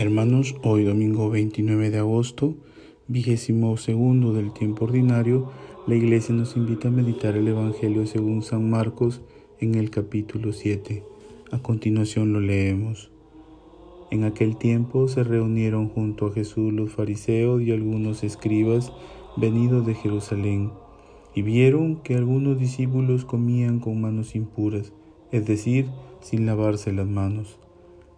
Hermanos, hoy domingo 29 de agosto, vigésimo segundo del tiempo ordinario, la iglesia nos invita a meditar el Evangelio según San Marcos en el capítulo 7. A continuación lo leemos. En aquel tiempo se reunieron junto a Jesús los fariseos y algunos escribas venidos de Jerusalén, y vieron que algunos discípulos comían con manos impuras, es decir, sin lavarse las manos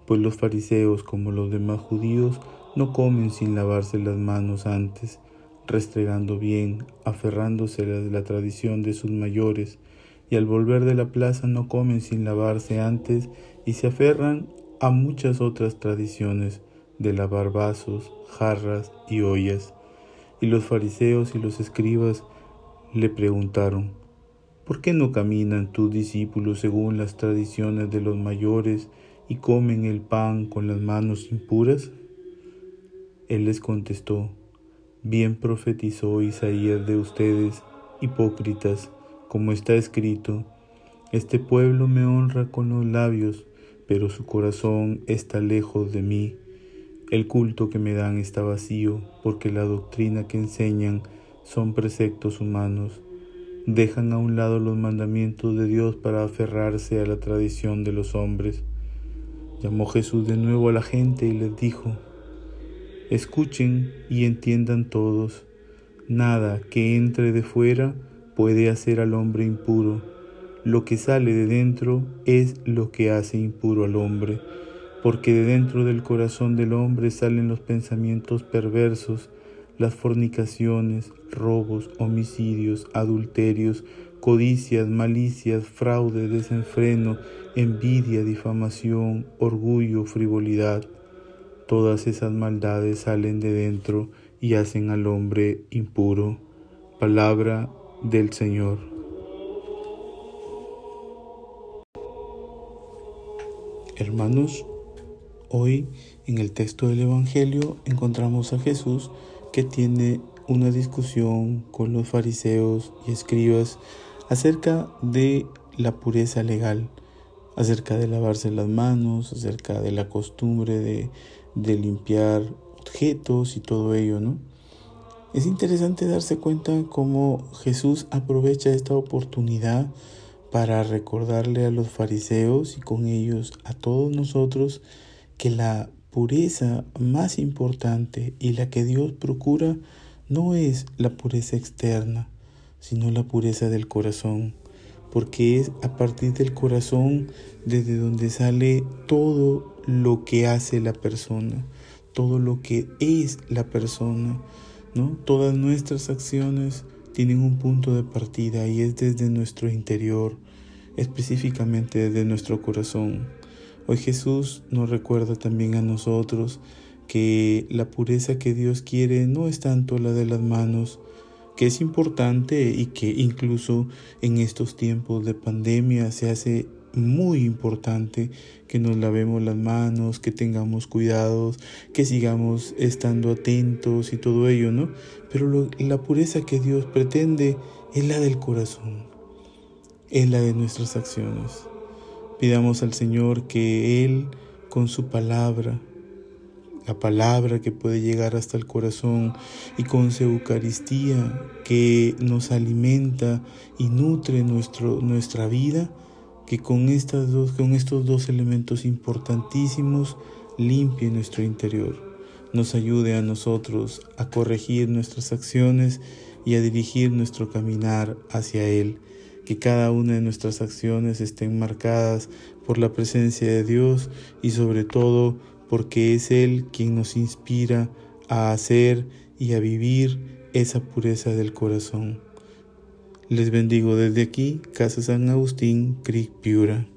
pues los fariseos como los demás judíos no comen sin lavarse las manos antes, restregando bien, aferrándose a la tradición de sus mayores, y al volver de la plaza no comen sin lavarse antes y se aferran a muchas otras tradiciones de lavar vasos, jarras y ollas. Y los fariseos y los escribas le preguntaron, ¿por qué no caminan tus discípulos según las tradiciones de los mayores y comen el pan con las manos impuras? Él les contestó, bien profetizó Isaías de ustedes, hipócritas, como está escrito, este pueblo me honra con los labios, pero su corazón está lejos de mí. El culto que me dan está vacío, porque la doctrina que enseñan son preceptos humanos. Dejan a un lado los mandamientos de Dios para aferrarse a la tradición de los hombres. Llamó Jesús de nuevo a la gente y les dijo, escuchen y entiendan todos, nada que entre de fuera puede hacer al hombre impuro, lo que sale de dentro es lo que hace impuro al hombre, porque de dentro del corazón del hombre salen los pensamientos perversos, las fornicaciones, robos, homicidios, adulterios, codicias, malicias, fraude, desenfreno, envidia, difamación, orgullo, frivolidad. Todas esas maldades salen de dentro y hacen al hombre impuro. Palabra del Señor. Hermanos, hoy en el texto del Evangelio encontramos a Jesús que tiene una discusión con los fariseos y escribas acerca de la pureza legal, acerca de lavarse las manos, acerca de la costumbre de, de limpiar objetos y todo ello, ¿no? Es interesante darse cuenta cómo Jesús aprovecha esta oportunidad para recordarle a los fariseos y con ellos a todos nosotros que la pureza más importante y la que Dios procura no es la pureza externa, sino la pureza del corazón, porque es a partir del corazón desde donde sale todo lo que hace la persona, todo lo que es la persona, ¿no? Todas nuestras acciones tienen un punto de partida y es desde nuestro interior, específicamente desde nuestro corazón. Hoy Jesús nos recuerda también a nosotros que la pureza que Dios quiere no es tanto la de las manos, que es importante y que incluso en estos tiempos de pandemia se hace muy importante que nos lavemos las manos, que tengamos cuidados, que sigamos estando atentos y todo ello, ¿no? Pero la pureza que Dios pretende es la del corazón, es la de nuestras acciones. Pidamos al Señor que Él, con su palabra, la palabra que puede llegar hasta el corazón y con su Eucaristía que nos alimenta y nutre nuestro, nuestra vida, que con, estas dos, con estos dos elementos importantísimos limpie nuestro interior, nos ayude a nosotros a corregir nuestras acciones y a dirigir nuestro caminar hacia Él. Que cada una de nuestras acciones estén marcadas por la presencia de Dios y sobre todo porque es Él quien nos inspira a hacer y a vivir esa pureza del corazón. Les bendigo desde aquí, Casa San Agustín, Creek Piura.